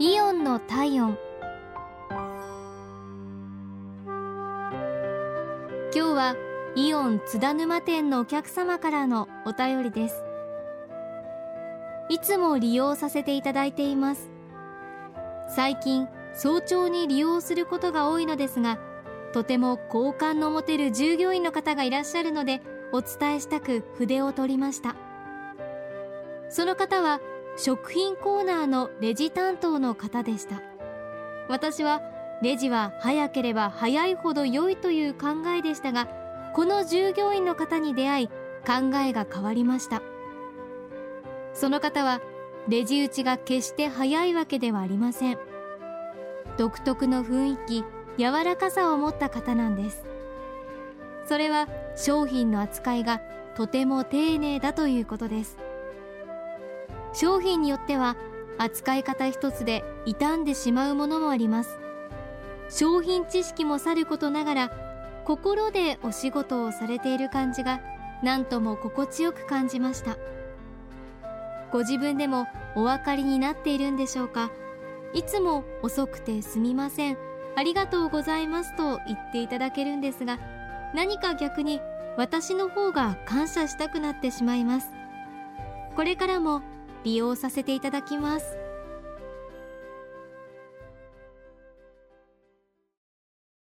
イオンの体温。今日はイオン津田沼店のお客様からのお便りです。いつも利用させていただいています。最近早朝に利用することが多いのですがとても好感の持てる従業員の方がいらっしゃるのでお伝えしたく筆を取りました。その方は食品コーナーのレジ担当の方でした。私はレジは早ければ早いほど良いという考えでしたがこの従業員の方に出会い考えが変わりました。その方はレジ打ちが決して早いわけではありません。独特の雰囲気柔らかさを持った方なんです。それは商品の扱いがとても丁寧だということです。商品によっては扱い方一つで傷んでしまうものもあります。商品知識もさることながら心でお仕事をされている感じが何とも心地よく感じました。ご自分でもお分かりになっているんでしょうか？いつも遅くてすみません。ありがとうございますと言っていただけるんですが何か逆に私の方が感謝したくなってしまいます。これからも利用させていただきます。